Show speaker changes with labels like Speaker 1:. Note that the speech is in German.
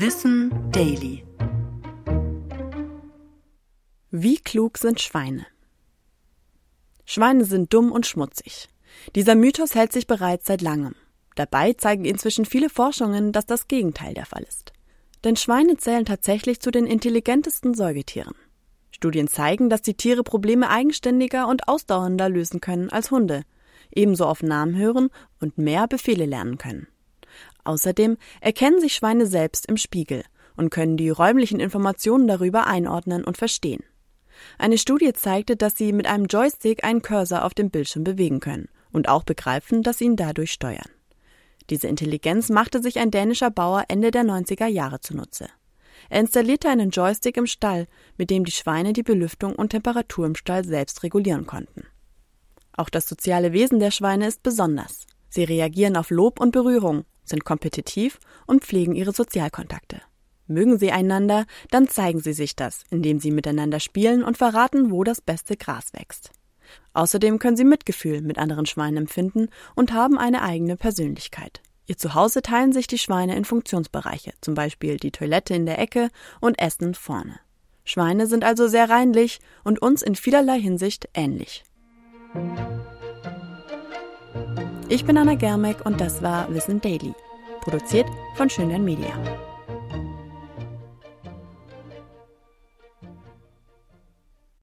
Speaker 1: Wissen Daily. Wie klug sind Schweine? Schweine sind dumm und schmutzig. Dieser Mythos hält sich bereits seit langem. Dabei zeigen inzwischen viele Forschungen, dass das Gegenteil der Fall ist. Denn Schweine zählen tatsächlich zu den intelligentesten Säugetieren. Studien zeigen, dass die Tiere Probleme eigenständiger und ausdauernder lösen können als Hunde, ebenso auf Namen hören und mehr Befehle lernen können. Außerdem erkennen sich Schweine selbst im Spiegel und können die räumlichen Informationen darüber einordnen und verstehen. Eine Studie zeigte, dass sie mit einem Joystick einen Cursor auf dem Bildschirm bewegen können und auch begreifen, dass sie ihn dadurch steuern. Diese Intelligenz machte sich ein dänischer Bauer Ende der 90er Jahre zunutze. Er installierte einen Joystick im Stall, mit dem die Schweine die Belüftung und Temperatur im Stall selbst regulieren konnten. Auch das soziale Wesen der Schweine ist besonders. Sie reagieren auf Lob und Berührung, sind kompetitiv und pflegen ihre Sozialkontakte. Mögen sie einander, dann zeigen sie sich das, indem sie miteinander spielen und verraten, wo das beste Gras wächst. Außerdem können sie Mitgefühl mit anderen Schweinen empfinden und haben eine eigene Persönlichkeit. Ihr Zuhause teilen sich die Schweine in Funktionsbereiche, zum Beispiel die Toilette in der Ecke und Essen vorne. Schweine sind also sehr reinlich und uns in vielerlei Hinsicht ähnlich. Ich bin Anna Germeck und das war Wissen Daily, produziert von Schönern Media.